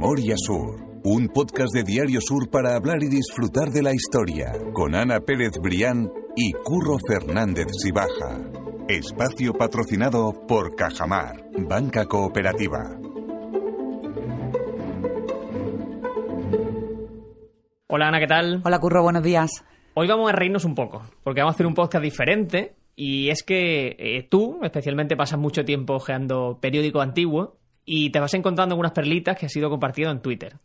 Memoria Sur, un podcast de Diario Sur para hablar y disfrutar de la historia, con Ana Pérez Brián y Curro Fernández Sibaja. Espacio patrocinado por Cajamar, Banca Cooperativa. Hola Ana, ¿qué tal? Hola Curro, buenos días. Hoy vamos a reírnos un poco, porque vamos a hacer un podcast diferente. Y es que eh, tú, especialmente, pasas mucho tiempo ojeando periódicos antiguos y te vas encontrando algunas perlitas que has sido compartido en Twitter.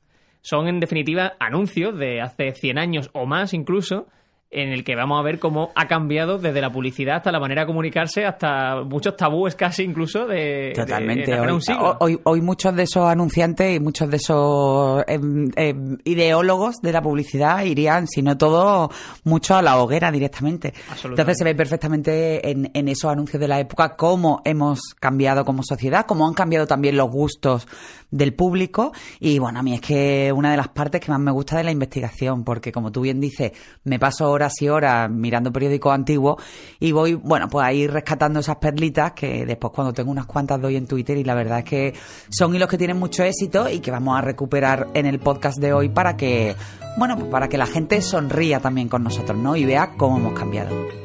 Son, en definitiva, anuncios de hace 100 años o más incluso, en el que vamos a ver cómo ha cambiado desde la publicidad hasta la manera de comunicarse, hasta muchos tabúes casi incluso de... Totalmente. de- de hoy, un siglo. hoy- hoy muchos de esos anunciantes y muchos de esos em, em, ideólogos de la publicidad irían, si no todo, mucho a la hoguera directamente. Entonces se ve perfectamente en, en esos anuncios de la época cómo hemos cambiado como sociedad, cómo han cambiado también los gustos del público. Y bueno, a mí es que una de las partes que más me gusta de la investigación, porque como tú bien dices, me paso horas y horas mirando periódicos antiguos y voy, bueno, pues ahí rescatando esas perlitas que después cuando tengo unas cuantas doy en Twitter y la verdad es que son hilos que tienen mucho éxito y que vamos a recuperar en el podcast de hoy para que, bueno, pues para que la gente sonría también con nosotros, ¿no? Y vea cómo hemos cambiado.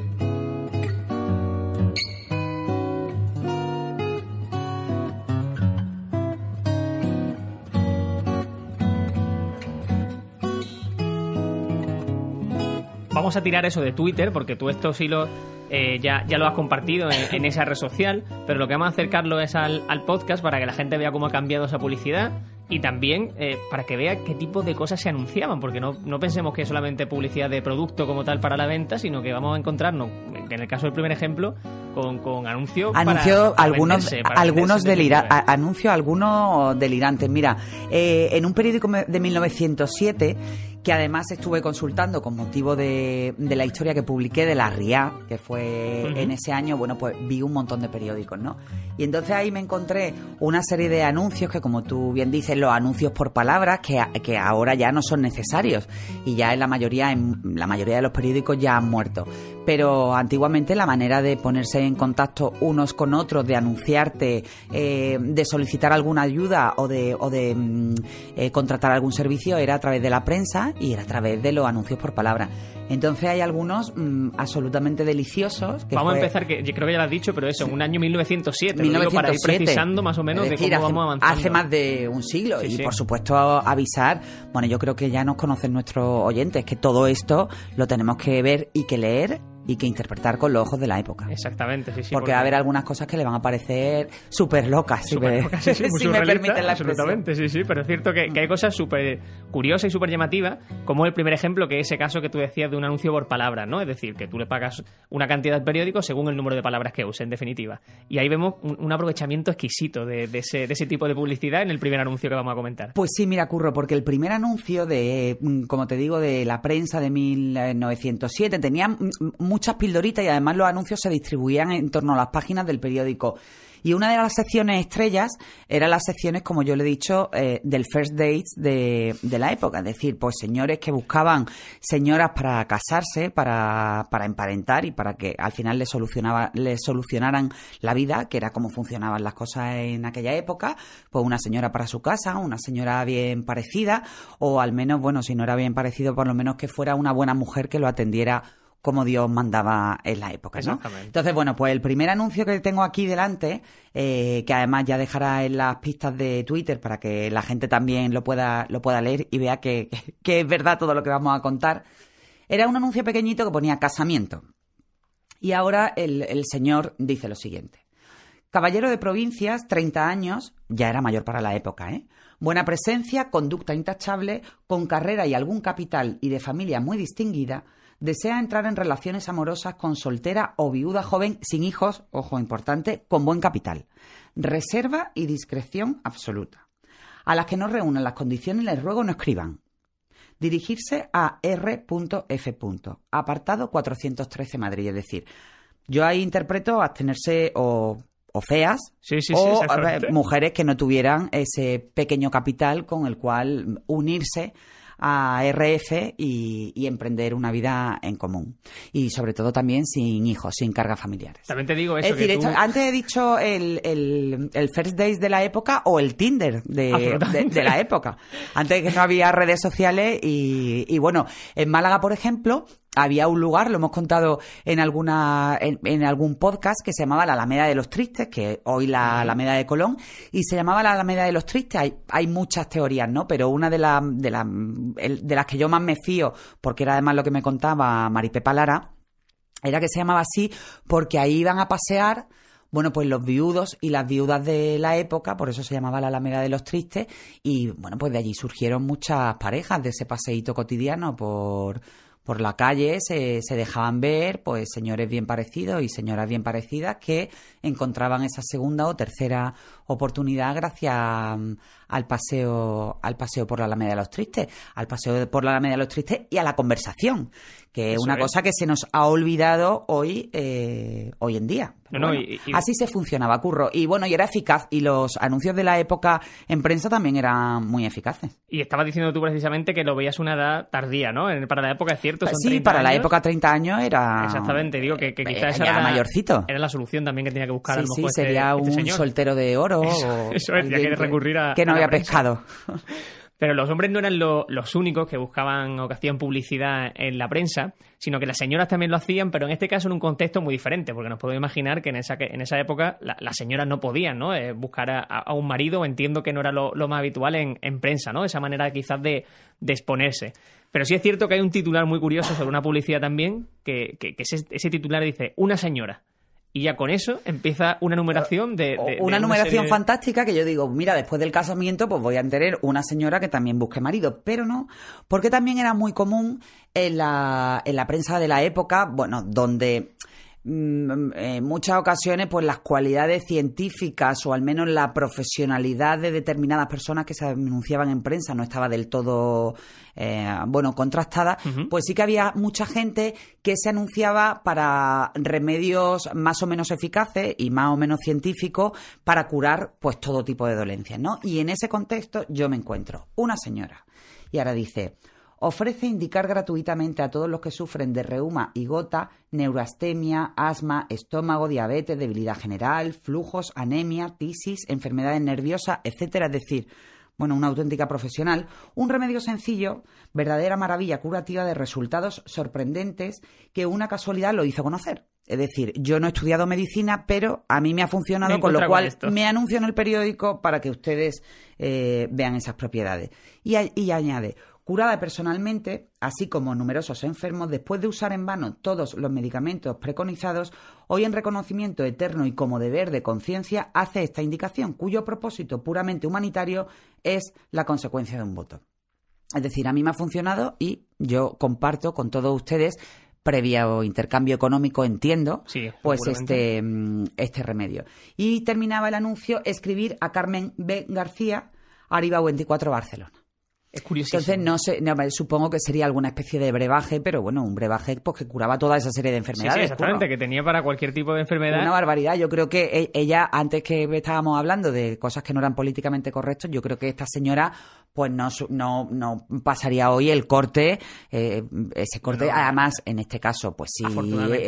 Vamos a tirar eso de Twitter, porque tú estos hilos eh, ya, ya lo has compartido en, en esa red social, pero lo que vamos a acercarlo es al, al podcast para que la gente vea cómo ha cambiado esa publicidad y también eh, para que vea qué tipo de cosas se anunciaban, porque no, no pensemos que es solamente publicidad de producto como tal para la venta, sino que vamos a encontrarnos, en el caso del primer ejemplo, con, con anuncios para- Anuncio para algunos, venderse, para algunos delira- anuncio algunos delirantes. Mira, eh, en un periódico de 1907 que además estuve consultando con motivo de, de la historia que publiqué de la RIA, que fue en ese año, bueno, pues vi un montón de periódicos, ¿no? Y entonces ahí me encontré una serie de anuncios que, como tú bien dices, los anuncios por palabras, que, que ahora ya no son necesarios y ya en la mayoría, en la mayoría de los periódicos ya han muerto. Pero antiguamente la manera de ponerse en contacto unos con otros, de anunciarte, eh, de solicitar alguna ayuda o de, o de mm, eh, contratar algún servicio era a través de la prensa y era a través de los anuncios por palabra. Entonces hay algunos mm, absolutamente deliciosos. Que Vamos fue- a empezar, que yo creo que ya lo has dicho, pero eso, en un año 1907, lo digo para ir 1907. precisando más o menos Es de cómo hace, vamos avanzando. hace más de un siglo. Sí, y sí. por supuesto avisar, bueno, yo creo que ya nos conocen nuestros oyentes, que todo esto lo tenemos que ver y que leer y que interpretar con los ojos de la época. Exactamente, sí, sí. porque va a haber algunas cosas que le van a parecer súper locas, sí, sí, muy si me permiten la expresión. Absolutamente, sí, sí, pero es cierto que, que hay cosas súper curiosas y súper llamativas, como el primer ejemplo, que es ese caso que tú decías de un anuncio por palabras, ¿no? Es decir, que tú le pagas una cantidad al periódico según el número de palabras que use, en definitiva. Y ahí vemos un, un aprovechamiento exquisito de, de ese, de ese tipo de publicidad en el primer anuncio que vamos a comentar. Pues sí, mira, Curro, porque el primer anuncio de, mm, como te digo, de la prensa de 1907 tenía mm, muchas pildoritas y además los anuncios se distribuían en torno a las páginas del periódico. Y una de las secciones estrellas eran las secciones, como yo le he dicho, eh, del first dates de, de la época. Es decir, pues señores que buscaban señoras para casarse, para, para emparentar y para que al final les, solucionaba, les solucionaran la vida, que era cómo funcionaban las cosas en aquella época. Pues una señora para su casa, una señora bien parecida, o al menos, bueno, si no era bien parecido, por lo menos que fuera una buena mujer que lo atendiera como Dios mandaba en la época, ¿no? Exactamente. Entonces, bueno, pues el primer anuncio que tengo aquí delante, eh, que además ya dejará en las pistas de Twitter para que la gente también lo pueda, lo pueda leer y vea que, que es verdad todo lo que vamos a contar, era un anuncio pequeñito que ponía casamiento. Y ahora el, el señor dice lo siguiente. Caballero de provincias, 30 años, ya era mayor para la época, ¿eh? Buena presencia, conducta intachable, con carrera y algún capital y de familia muy distinguida, desea entrar en relaciones amorosas con soltera o viuda joven sin hijos, ojo importante, con buen capital. Reserva y discreción absoluta. A las que no reúnan las condiciones les ruego no escriban. Dirigirse a R.F. Apartado 413 Madrid. Es decir, yo ahí interpreto abstenerse o, o feas Sí, sí, sí, o mujeres que no tuvieran ese pequeño capital con el cual unirse a RF y, emprender una vida en común. Y sobre todo también sin hijos, sin cargas familiares. También te digo eso. Es antes he dicho el, el, First Days de la época o el Tinder de, de, la época. Antes que no había redes sociales y, y bueno, en Málaga, por ejemplo, había un lugar, lo hemos contado en alguna en, algún podcast que se llamaba la Alameda de los Tristes, que hoy la Alameda de Colón, y se llamaba la Alameda de los Tristes. Hay, hay muchas teorías, ¿no? Pero una de, las de, de las que yo más me fío, porque era además lo que me contaba Maripepa Lara, era que se llamaba así porque ahí iban a pasear bueno, pues los viudos y las viudas de la época, por eso se llamaba la Alameda de los Tristes, y bueno, pues de allí surgieron muchas parejas de ese paseíto cotidiano por, por la calle se, se, dejaban ver pues señores bien parecidos y señoras bien parecidas que encontraban esa segunda o tercera oportunidad gracias mm, al paseo al paseo por la Alameda de los Tristes, al paseo por la Alameda de los Tristes y a la conversación, que es una cosa que se nos ha olvidado hoy eh, hoy en día. Así se funcionaba, curro. Y bueno, y era eficaz. Y los anuncios de la época en prensa también eran muy eficaces. Y estabas diciendo tú precisamente que lo veías una edad tardía, ¿no? Para la época es cierto. Son sí, para la época 30 años era. Exactamente, digo que, quizás era, mayorcito. Era la solución también que tenía que buscar. Sí, sí, este sería este un soltero de oro. Eso, es, que recurrir a. Que no había pescado. Pero los hombres no eran los únicos que buscaban o que hacían publicidad en la prensa, sino que las señoras también lo hacían, pero en este caso en un contexto muy diferente, porque nos podemos imaginar que en esa, en esa época las señoras no podían ¿no? Eh, buscar a, un marido, entiendo que no era lo, más habitual en, prensa, ¿no? esa manera quizás de, exponerse. Pero sí es cierto que hay un titular muy curioso sobre una publicidad también, que, ese titular dice, una señora y ya con eso empieza una numeración de... una numeración fantástica que yo digo, mira, después del casamiento pues voy a tener una señora que también busque marido, pero no, porque también era muy común en la, en la prensa de la época, bueno, donde en muchas ocasiones pues las cualidades científicas o al menos la profesionalidad de determinadas personas que se anunciaban en prensa no estaba del todo eh, bueno contrastada pues sí que había mucha gente que se anunciaba para remedios más o menos eficaces y más o menos científicos para curar pues todo tipo de dolencias no y en ese contexto yo me encuentro una señora y ahora dice ofrece indicar gratuitamente a todos los que sufren de reuma y gota, neurastemia, asma, estómago, diabetes, debilidad general, flujos, anemia, tisis, enfermedades nerviosas, etcétera, es decir, bueno, una auténtica profesional, un remedio sencillo, verdadera maravilla curativa de resultados sorprendentes que una casualidad lo hizo conocer. Es decir, yo no he estudiado medicina, pero a mí me ha funcionado, con lo cual me anuncio en el periódico para que ustedes eh, vean esas propiedades. Y, y añade, curada personalmente, así como numerosos enfermos, después de usar en vano todos los medicamentos preconizados, hoy en reconocimiento eterno y como deber de conciencia hace esta indicación, cuyo propósito puramente humanitario es la consecuencia de un voto. Es decir, a mí me ha funcionado y yo comparto con todos ustedes previo intercambio económico, entiendo, pues este, mm, este remedio. Y terminaba el anuncio, escribir a Carmen B. García, Arriba 24 Barcelona. Es curioso. Entonces, no sé, supongo que sería alguna especie de brebaje, pero bueno, un brebaje pues, que curaba toda esa serie de enfermedades. Sí, exactamente, que tenía para cualquier tipo de enfermedad. Una barbaridad. Yo creo que e, ella, antes que estábamos hablando de cosas que no eran políticamente correctas, yo creo que esta señora pues no, no, no pasaría hoy el corte, eh, ese corte, además, en este caso, pues sí,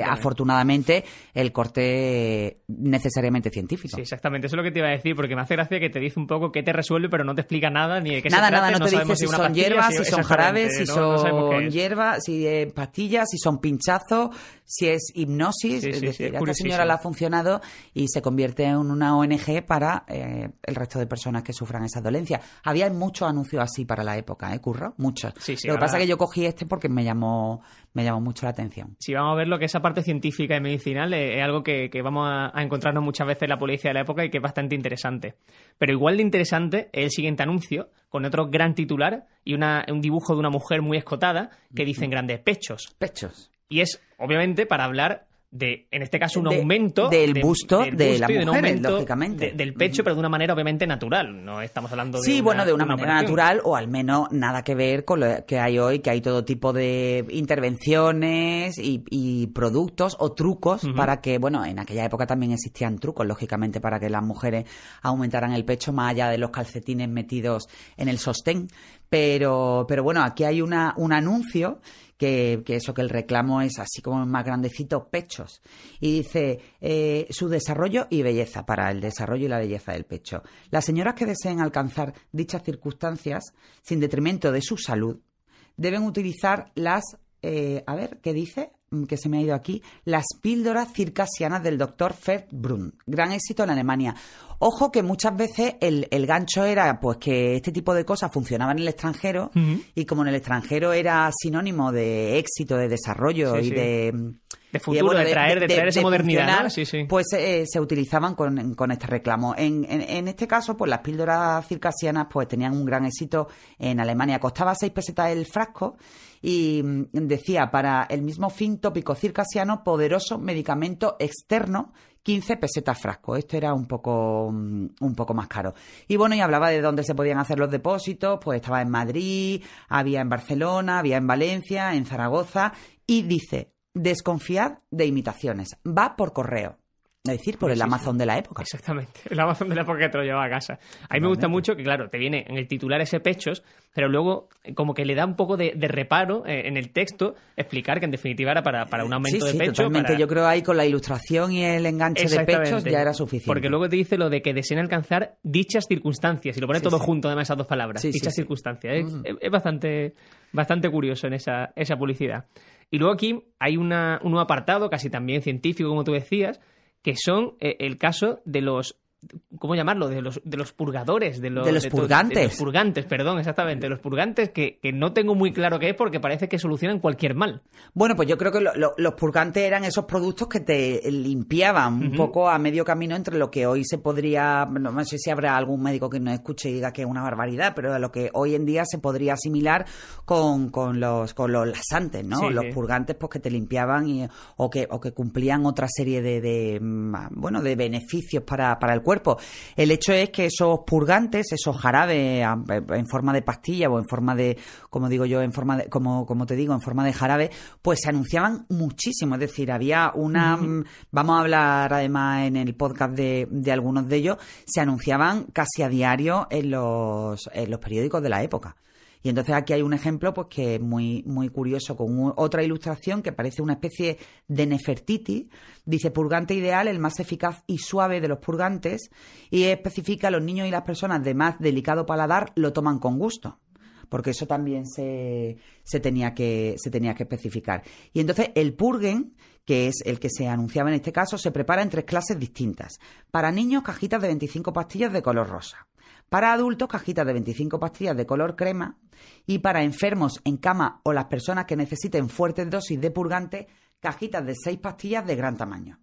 afortunadamente, el corte necesariamente científico. Sí, exactamente, eso es lo que te iba a decir, porque me hace gracia que te dice un poco qué te resuelve, pero no te explica nada, ni de qué nada, se Nada, no, te dice si, son hierbas, si, son jarabes, si son hierbas, si es pastillas, si son pinchazos, si es hipnosis, es decir, esta señora la ha funcionado y se convierte en una ONG para eh, el resto de personas que sufran esa dolencia. Había muchos anuncios así para la época, ¿eh, Curro? Muchos. lo que pasa es que yo cogí este porque me llamó, me llamó mucho la atención. Sí, vamos a ver lo que esa parte científica y medicinal es, algo que, vamos a, encontrarnos muchas veces en la policía de la época y que es bastante interesante. Pero igual de interesante es el siguiente anuncio, con otro gran titular y una, un dibujo de una mujer muy escotada que dicen grandes pechos. Pechos. Y es, obviamente, para hablar de, en este caso, un aumento del busto de, la mujer, lógicamente. del pecho, pero de una manera obviamente natural. No estamos hablando de. Sí, bueno, de una, manera natural, o al menos nada que ver con lo que hay hoy, que hay todo tipo de intervenciones y, productos o trucos para que, bueno, en aquella época también existían trucos, lógicamente, para que las mujeres aumentaran el pecho más allá de los calcetines metidos en el sostén Pero, pero bueno, aquí hay una, un anuncio que, que, eso, que el reclamo es así como más grandecito, pechos. Y dice, eh, su desarrollo y belleza, para el desarrollo y la belleza del pecho. Las señoras que deseen alcanzar dichas circunstancias, sin detrimento de su salud, deben utilizar las, eh, a ver, ¿qué dice? Mm, que se me ha ido aquí, las píldoras circasianas del doctor Brun. Gran éxito en Alemania. Ojo que muchas veces el, el, gancho era pues que este tipo de cosas funcionaban en el extranjero y como en el extranjero era sinónimo de éxito, de desarrollo y de... De futuro, de, traer, de, traer esa modernidad, pues eh, se utilizaban con, con este reclamo. En, en, en, este caso, pues las píldoras circasianas pues tenían un gran éxito en Alemania. Costaba seis pesetas el frasco y mm, decía, para el mismo fin tópico circasiano, poderoso medicamento externo 15 pesetas frasco. Esto era un poco, mm, un poco más caro. Y bueno, y hablaba de dónde se podían hacer los depósitos, pues estaba en Madrid, había en Barcelona, había en Valencia, en Zaragoza, y dice, desconfiad de imitaciones, va por correo. Es decir, por el Amazon de la época. Exactamente, el Amazon de la época que te lo lleva a casa. A mí me gusta mucho que, claro, te viene en el titular ese pechos, pero luego eh, como que le da un poco de, reparo eh, en el texto explicar que en definitiva era para, para un aumento de pecho. Totalmente. Yo creo ahí con la ilustración y el enganche de pechos ya era suficiente. Porque luego te dice lo de que desean alcanzar dichas circunstancias y lo pone todo junto además esas dos palabras, dichas circunstancias. Mm. Es, bastante, bastante curioso en esa, esa publicidad. Y luego aquí hay una, un nuevo apartado, casi también científico, como tú decías, que son eh, el caso de los ¿cómo llamarlo? De los, de los purgadores, de los, de los purgantes. De los purgantes, perdón, exactamente. De los purgantes que, que, no tengo muy claro qué es porque parece que solucionan cualquier mal. Bueno, pues yo creo que los purgantes eran esos productos que te limpiaban un poco a medio camino entre lo que hoy se podría, no sé si habrá algún médico que nos escuche y diga que es una barbaridad, pero a lo que hoy en día se podría asimilar con, con los, con los lasantes, ¿no? los purgantes pues que te limpiaban y, o, que, o que cumplían otra serie de, de mm, bueno, de beneficios para, para el cuerpo cuerpo. El hecho es que esos purgantes, esos jarabes en forma de pastilla o en forma de, como digo yo, en forma de, como, como te digo, en forma de jarabe, pues se anunciaban muchísimo. Es decir, había una, vamos a hablar además en el podcast de, de algunos de ellos, se anunciaban casi a diario en los, en los periódicos de la época. Y entonces aquí hay un ejemplo pues que es muy, muy curioso con otra ilustración que parece una especie de Nefertiti. Dice purgante ideal, el más eficaz y suave de los purgantes y especifica los niños y las personas de más delicado paladar lo toman con gusto porque eso también se, se, tenía que, se tenía que especificar. Y entonces el purgen, que es el que se anunciaba en este caso, se prepara en tres clases distintas. Para niños, cajitas de 25 pastillas de color rosa. Para adultos, cajitas de 25 pastillas de color crema. Y para enfermos en cama o las personas que necesiten fuertes dosis de purgante, cajitas de 6 pastillas de gran tamaño.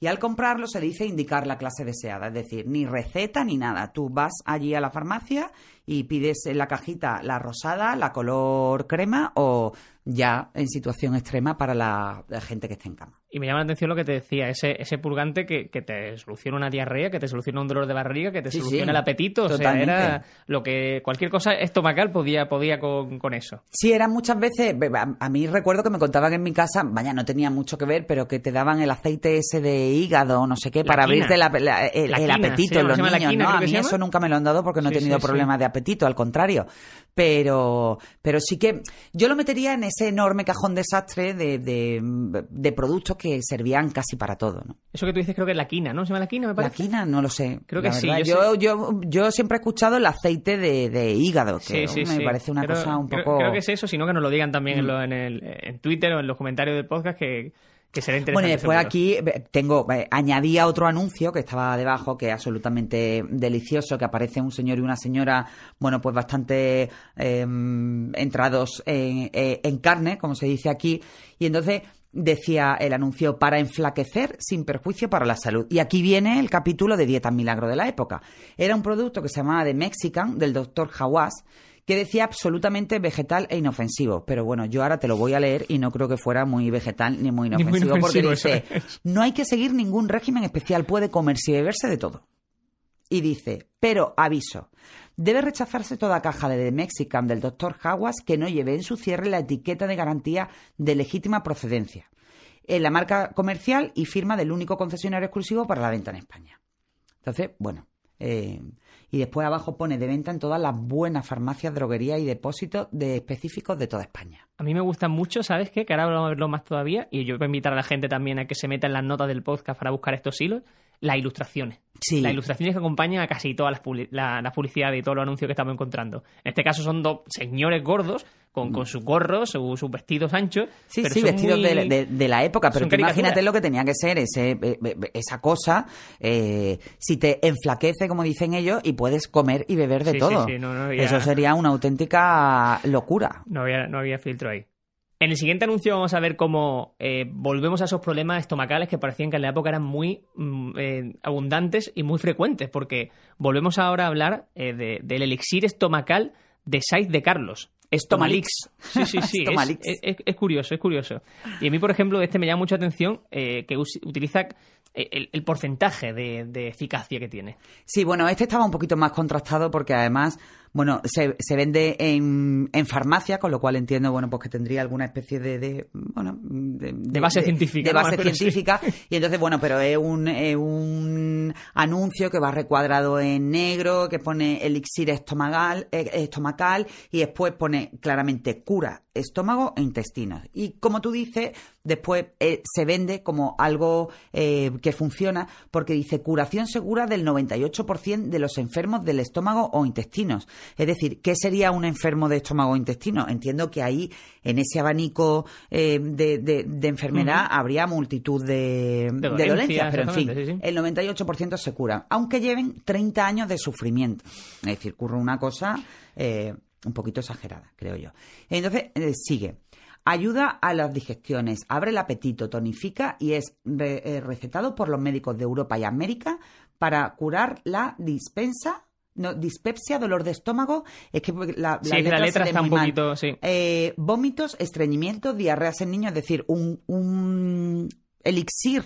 Y al comprarlo se dice indicar la clase deseada, es decir, ni receta ni nada. Tú vas allí a la farmacia y pides en la cajita la rosada, la color crema o ya en situación extrema para la, gente que esté en cama. Y me llama la atención lo que te decía, ese, ese purgante que, te soluciona una diarrea, que te soluciona un dolor de barriga, que te soluciona el apetito. O sea, era lo que cualquier cosa estomacal podía, podía con, con eso. Sí, eran muchas veces, a, mí recuerdo que me contaban en mi casa, vaya, no tenía mucho que ver, pero que te daban el aceite ese de hígado, no sé qué, para abrirte el, apetito en los niños, ¿no? A mí eso nunca me lo han dado porque no he tenido problemas de apetito, al contrario. Pero, pero sí que yo lo metería en ese enorme cajón desastre de, de, productos que servían casi para todo, ¿no? Eso que tú dices creo que es la quina, ¿no? ¿Se llama la quina, me parece? La quina, no lo sé. Creo que sí. Yo, yo, yo, siempre he escuchado el aceite de, hígado, que me parece una cosa un poco... Creo que es eso, sino que nos lo digan también en, mm. en, el, en Twitter o en los comentarios del podcast que que será interesante. Bueno, después aquí tengo, eh, añadía otro anuncio que estaba debajo, que es absolutamente delicioso, que aparece un señor y una señora, bueno, pues bastante em, entrados en, eh, en carne, como se dice aquí, y entonces decía el anuncio, para enflaquecer sin perjuicio para la salud. Y aquí viene el capítulo de Dieta Milagro de la época. Era un producto que se llamaba The Mexican, del doctor Hawass, que decía absolutamente vegetal e inofensivo. Pero bueno, yo ahora te lo voy a leer y no creo que fuera muy vegetal ni muy inofensivo, porque dice, no hay que seguir ningún régimen especial, puede comerse y beberse de todo. Y dice, pero aviso, debe rechazarse toda caja de The Mexican del Dr. Hawas que no lleve en su cierre la etiqueta de garantía de legítima procedencia en la marca comercial y firma del único concesionario exclusivo para la venta en España. Entonces, bueno, Eh, y después abajo pone de venta en todas las buenas farmacias, droguerías y depósitos de específicos de toda España. A mí me gustan mucho, ¿sabes qué? Que ahora vamos a verlo más todavía y yo voy a invitar a la gente también a que se meta en las notas del podcast para buscar estos hilos, las ilustraciones. Sí. Las ilustraciones que acompañan a casi todas las publi- la, la publicidad y todos los anuncios que estamos encontrando. En este caso son dos señores gordos con, con sus gorros, su- sus vestidos anchos. Sí, pero sí, vestidos muy- de, de- de la época, pero imagínate lo que tenía que ser ese, eh, eh, esa cosa, eh, si te enflaquece, como dicen ellos, y puedes comer y beber de Sí, sí, todo. sí, no, no había- Eso sería una auténtica locura. No había, no había filtro ahí. En el siguiente anuncio vamos a ver cómo eh, volvemos a esos problemas estomacales que parecían que en la época eran muy mm, eh, abundantes y muy frecuentes, porque volvemos ahora a hablar eh, de- del elixir estomacal de Saiz de Carlos. Estomalix. Sí, sí, sí. es, Estomalix. es- es- es curioso, es curioso. Y a mí, por ejemplo, este me llama mucha atención que utiliza el, el porcentaje de, de eficacia que tiene. Sí, bueno, este estaba un poquito más contrastado porque además, bueno, se, se vende en, en farmacia, con lo cual entiendo, bueno, pues que tendría alguna especie de, de, bueno, de, De base científica, De base sí. científica. Y entonces, bueno, pero es un, es un anuncio que va recuadrado en negro, que pone elixir estomacal, eh, estomacal y después pone claramente cura estómago e intestinos. Y como tú dices, después eh, se vende como algo eh, que funciona porque dice curación segura del 98% de los enfermos del estómago o intestinos. Es decir, ¿qué sería un enfermo de estómago o intestino? Entiendo que ahí, en ese abanico eh, de, de- de enfermedad, habría multitud de, de dolencias, pero en fin, exactamente, sí, sí. el 98% se curan, aunque lleven 30 años de sufrimiento. Es decir, ocurre una cosa eh, un poquito exagerada, creo yo. Entonces, eh, sigue. Ayuda a las digestiones, abre el apetito, tonifica y es re- recetado por los médicos de Europa y América para curar la dispensa, no, dispepsia, dolor de estómago. Es que la, Sí, la letra lee está un mal. poquito, sí. Eh, vómitos, estreñimiento, diarreas en niños, es decir, un, un elixir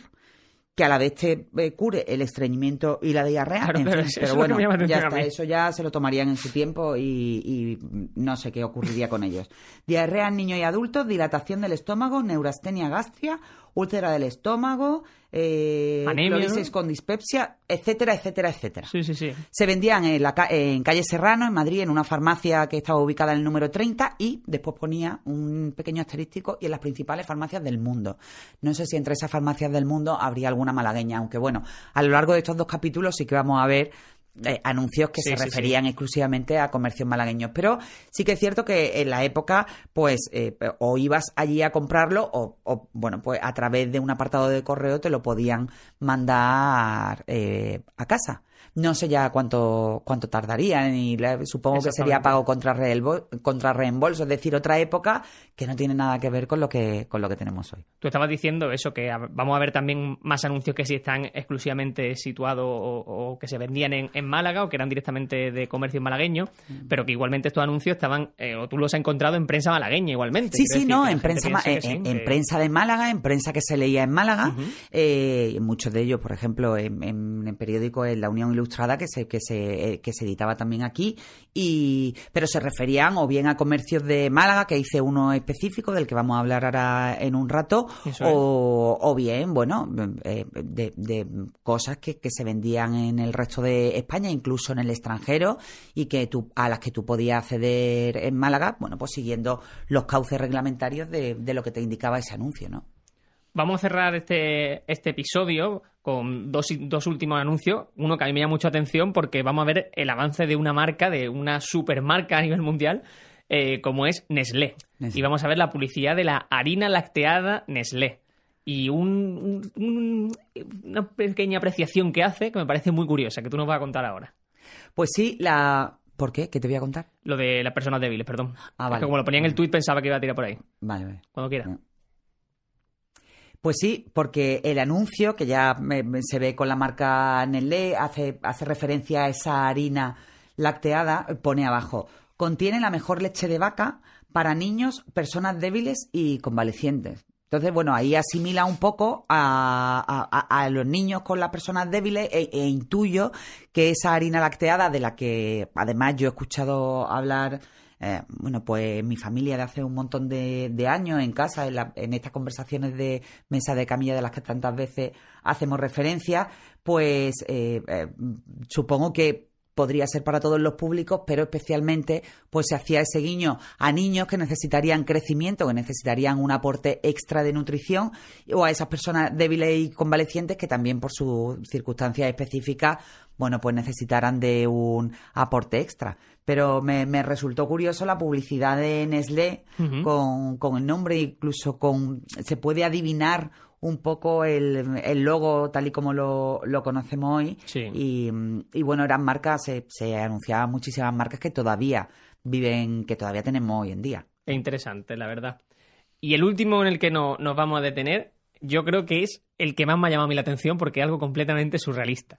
que a la vez te eh, cure el estreñimiento y la diarrea. Claro, en claro, fin, eso pero bueno, la ya está, eso ya se lo tomarían en su tiempo y, y no sé qué ocurriría con ellos. Diarrea en niños y adultos, dilatación del estómago, neurastenia gastria, úlcera del estómago, eh, con dispepsia, etcétera, etcétera, etcétera. Sí, sí, sí. Se vendían en, la, en calle Serrano, en Madrid, en una farmacia que estaba ubicada en el número 30 y después ponía un pequeño asterístico y en las principales farmacias del mundo. No sé si entre esas farmacias del mundo habría alguna malagueña, aunque bueno, a lo largo de estos dos capítulos sí que vamos a ver eh, anuncios que Sí, se sí, referían exclusivamente a comercios malagueños. Pero sí que es cierto que en la época, pues, eh, o ibas allí a comprarlo o, o, bueno, pues a través de un apartado de correo te lo podían mandar eh, a casa. No sé ya cuánto, cuánto tardaría, y supongo que sería pago contra, reembo- contra reembolso, es decir, otra época que no tiene nada que ver con lo que, con lo que tenemos hoy. Tú estabas diciendo eso, que vamos a ver también más anuncios que sí están exclusivamente situados o, o que se vendían en, en Málaga o que eran directamente de comercio malagueño, Mm. pero que igualmente estos anuncios estaban, eh, o tú los has encontrado en prensa malagueña igualmente. Sí, sí, decir, no, en prensa, que en, sí, en que- prensa de Málaga, en prensa que se leía en Málaga, eh, y muchos de ellos, por ejemplo, en, en, en periódicos en La Unión Ilustrada que se, que se, eh, que se editaba también aquí, y pero se referían o bien a comercios de Málaga, que hice uno específico del que vamos a hablar ahora en un rato, o, o bien, bueno, eh, de, de cosas que, que se vendían en el resto de España, incluso en el extranjero, y que tú, a las que tú podías acceder en Málaga, bueno, pues siguiendo los cauces reglamentarios de, de lo que te indicaba ese anuncio, ¿no? Vamos a cerrar este, este episodio con dos, dos últimos anuncios. Uno que a mí me llama mucha atención porque vamos a ver el avance de una marca, de una supermarca a nivel mundial, eh, como es Nestlé. Nestlé. Y vamos a ver la publicidad de la harina lacteada Nestlé. Y un- un- un- una pequeña apreciación que hace que me parece muy curiosa, que tú nos vas a contar ahora. Pues sí, la... ¿Por qué? ¿Qué te voy a contar? Lo de las personas débiles, perdón. Ah, Es vale. que como lo ponía en el tuit pensaba que iba a tirar por ahí. Vale, vale. Cuando quiera. Pues sí, porque el anuncio, que ya se ve con la marca Nestlé, hace, hace referencia a esa harina lacteada, pone abajo, contiene la mejor leche de vaca para niños, personas débiles y convalecientes. Entonces, bueno, ahí asimila un poco a, los niños con las personas débiles e, e intuyo que esa harina lacteada, de la que además yo he escuchado hablar eh, bueno, pues mi familia de hace un montón de, de años en casa, en, la- en estas conversaciones de mesa de camilla de las que tantas veces hacemos referencia, pues eh, eh, supongo que podría ser para todos los públicos, pero especialmente pues se hacía ese guiño a niños que necesitarían crecimiento, que necesitarían un aporte extra de nutrición, o a esas personas débiles y convalecientes que también por sus circunstancias específicas, bueno, pues necesitarán de un aporte extra. Pero me, resultó curioso la publicidad de Nestlé con, con el nombre, incluso con se puede adivinar un poco el, el logo tal y como lo, lo conocemos hoy. Y, y, bueno, eran marcas, se, se anunciaban muchísimas marcas que todavía viven, que todavía tenemos hoy en día. Es interesante, la verdad. Y el último en el que no, nos vamos a detener, yo creo que es el que más me ha llamado a mí la atención porque es algo completamente surrealista.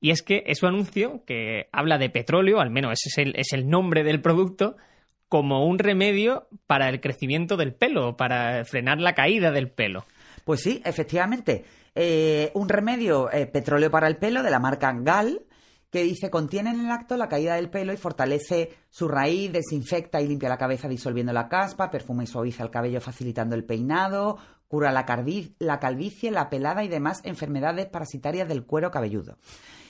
Y es que es un anuncio que habla de petróleo, al menos ese es el, es el nombre del producto, como un remedio para el crecimiento del pelo, para frenar la caída del pelo. Pues sí, efectivamente. Eh, un remedio eh, petróleo para el pelo de la marca Gal que dice contiene en el acto la caída del pelo y fortalece su raíz, desinfecta y limpia la cabeza disolviendo la caspa, perfuma y suaviza el cabello facilitando el peinado, cura la, la calvicie, la pelada y demás enfermedades parasitarias del cuero cabelludo.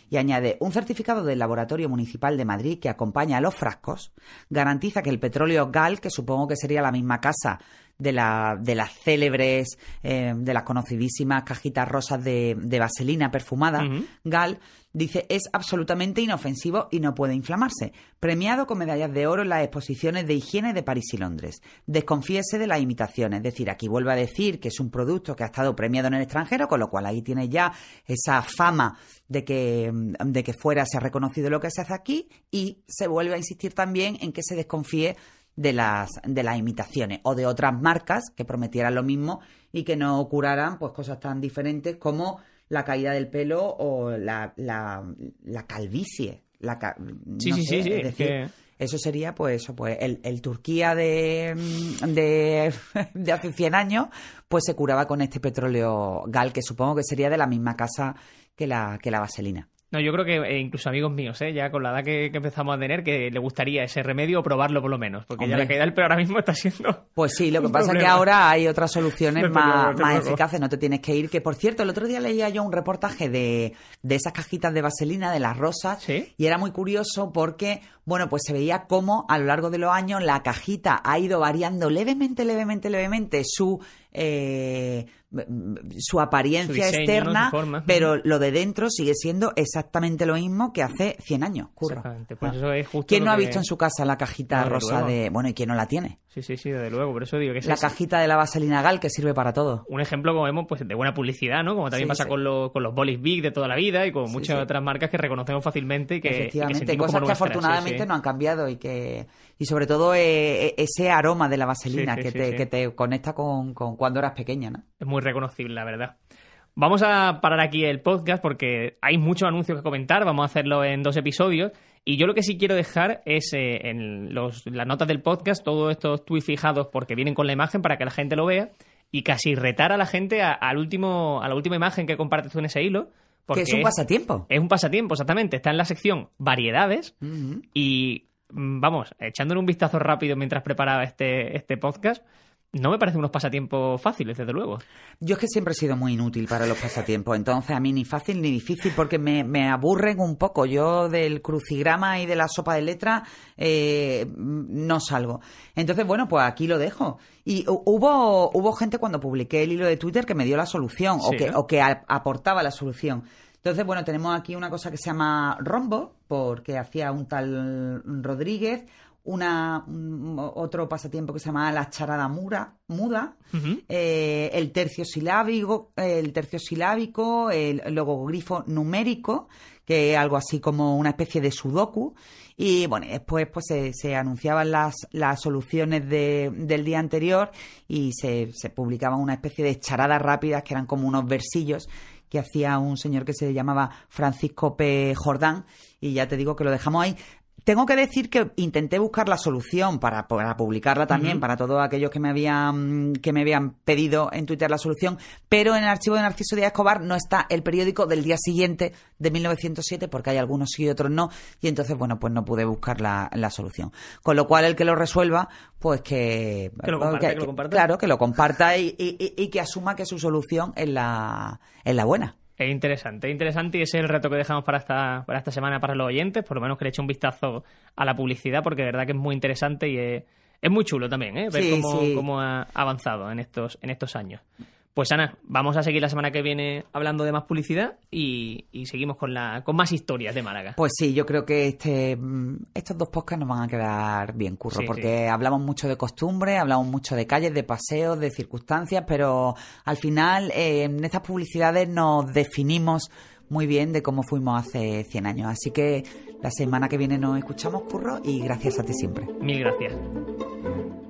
Y añade, un certificado del Laboratorio Municipal de Madrid que acompaña a los frascos garantiza que el petróleo GAL, que supongo que sería la misma casa de, la, de las célebres, eh, de las conocidísimas cajitas rosas de, de vaselina perfumada, Gal, dice es absolutamente inofensivo y no puede inflamarse. Premiado con medallas de oro en las exposiciones de higiene de París y Londres. Desconfiese de las imitaciones. Es decir, aquí vuelve a decir que es un producto que ha estado premiado en el extranjero, con lo cual ahí tiene ya esa fama de que, de que fuera se ha reconocido lo que se hace aquí y se vuelve a insistir también en que se desconfíe de las, de las imitaciones o de otras marcas que prometieran lo mismo y que no curaran pues cosas tan diferentes como la caída del pelo o la, la, la calvicie. La, sí, sí, sí, es decir, eso sería pues eso, pues el, el Turquía de, de, de, hace 100 años, pues se curaba con este petróleo gal, que supongo que sería de la misma casa que la, que la vaselina. No, yo creo que eh, incluso amigos míos, ¿eh? ya con la edad que, empezamos a tener, que le gustaría ese remedio o probarlo por lo menos, porque ya la caída del pelo ahora mismo está siendo. Pues sí, lo que pasa es que ahora hay otras soluciones más, más eficaces, no te tienes que ir. Que por cierto, el otro día leía yo un reportaje de, de esas cajitas de vaselina, de las rosas, y era muy curioso porque, bueno, pues se veía cómo a lo largo de los años la cajita ha ido variando levemente, levemente, levemente su eh, su apariencia externa, pero lo de dentro sigue siendo exactamente lo mismo que hace 100 años. Curro. Pues ah. ¿Quién no ha visto en su casa la cajita rosa de... Bueno, ¿y quién no la tiene? Sí, sí, sí, desde luego. Por eso digo que es La cajita de la vaselina Gal que sirve para todo. Un ejemplo, como vemos, pues de buena publicidad, ¿no? Como también pasa Con, con los bolis Big de toda la vida y con muchas otras marcas que reconocemos fácilmente y que Efectivamente, cosas que afortunadamente no han cambiado y que... Y sobre todo eh, eh, ese aroma de la vaselina que, te, que te conecta con, con cuando eras pequeña, ¿no? Es muy reconocible, la verdad. Vamos a parar aquí el podcast porque hay muchos anuncios que comentar, vamos a hacerlo en dos episodios. Y yo lo que sí quiero dejar es eh, en los, las notas del podcast todos estos tweets fijados porque vienen con la imagen para que la gente lo vea y casi retar a la gente a, al último, a la última imagen que compartes tú en ese hilo. Porque es un pasatiempo. Es un pasatiempo, exactamente. Está en la sección variedades y mm, vamos, echándole un vistazo rápido mientras preparaba este, este podcast, no me parecen unos pasatiempos fáciles, desde luego. Yo es que siempre he sido muy inútil para los pasatiempos, entonces a mí ni fácil ni difícil porque me, me aburren un poco. Yo del crucigrama y de la sopa de letra eh, no salgo. Entonces, bueno, pues aquí lo dejo. Y hubo, hubo gente cuando publiqué el hilo de Twitter que me dio la solución o que, o que aportaba la solución. Entonces, bueno, tenemos aquí una cosa que se llama rombo, porque hacía un tal Rodríguez, una, otro pasatiempo que se llama la charada mura, muda, eh, el tercio silábico, el tercio silábico, el logogrifo numérico, que es algo así como una especie de sudoku. Y bueno, después pues se, anunciaban las, las soluciones del día anterior y se, se publicaban una especie de charadas rápidas que eran como unos versillos que hacía un señor que se llamaba Francisco P. Jordán, y ya te digo que lo dejamos ahí. Tengo que decir que intenté buscar la solución para, publicarla también, para todos aquellos que me habían que me habían pedido en Twitter la solución, pero en el archivo de Narciso Díaz Escobar no está el periódico del día siguiente de 1907, porque hay algunos sí y otros no, y entonces, bueno, pues no pude buscar la, solución. Con lo cual, el que lo resuelva, pues que... lo comparta, Claro, que lo comparta y, y, que asuma que su solución es la, es la buena. Es interesante, es interesante y ese es el reto que dejamos para esta, para esta semana para los oyentes, por lo menos que le eche un vistazo a la publicidad, porque de verdad que es muy interesante y es, es muy chulo también, ¿eh? ver Sí, cómo, sí. cómo ha avanzado en estos, en estos años. Pues Ana, vamos a seguir la semana que viene hablando de más publicidad y, y seguimos con, la, con más historias de Málaga. Pues sí, yo creo que este, mm, estos dos podcasts nos van a quedar bien, curro, Sí, porque hablamos mucho de costumbres, hablamos mucho de calles, de paseos, de circunstancias, pero al final eh, en estas publicidades nos definimos muy bien de cómo fuimos hace 100 años. Así que la semana que viene nos escuchamos, curro, y gracias a ti siempre. Mil gracias.